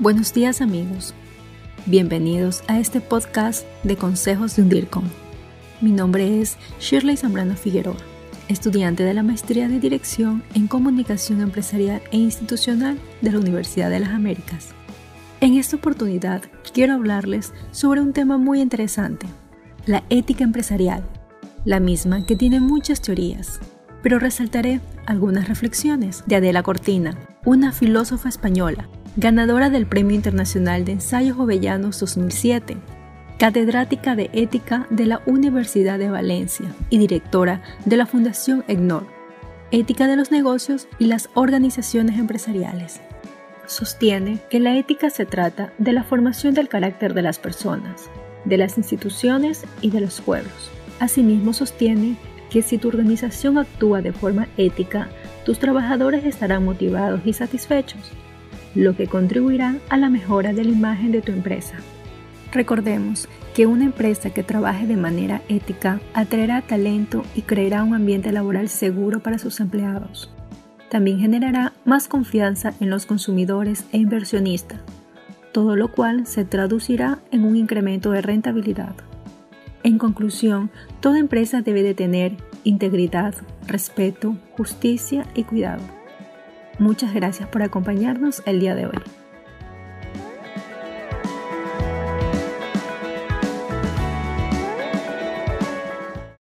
Buenos días amigos, bienvenidos a este podcast de Consejos de un DIRCOM. Mi nombre es Shirley Zambrano Figueroa, estudiante de la Maestría de Dirección en Comunicación Empresarial e Institucional de la Universidad de las Américas. En esta oportunidad quiero hablarles sobre un tema muy interesante, la ética empresarial, la misma que tiene muchas teorías, pero resaltaré algunas reflexiones de Adela Cortina, una filósofa española ganadora del Premio Internacional de Ensayos Jovellanos 2007, catedrática de Ética de la Universidad de Valencia y directora de la Fundación EGNOR, Ética de los Negocios y las Organizaciones Empresariales. Sostiene que la ética se trata de la formación del carácter de las personas, de las instituciones y de los pueblos. Asimismo sostiene que si tu organización actúa de forma ética, tus trabajadores estarán motivados y satisfechos lo que contribuirá a la mejora de la imagen de tu empresa. Recordemos que una empresa que trabaje de manera ética atraerá talento y creará un ambiente laboral seguro para sus empleados. También generará más confianza en los consumidores e inversionistas, todo lo cual se traducirá en un incremento de rentabilidad. En conclusión, toda empresa debe de tener integridad, respeto, justicia y cuidado. Muchas gracias por acompañarnos el día de hoy.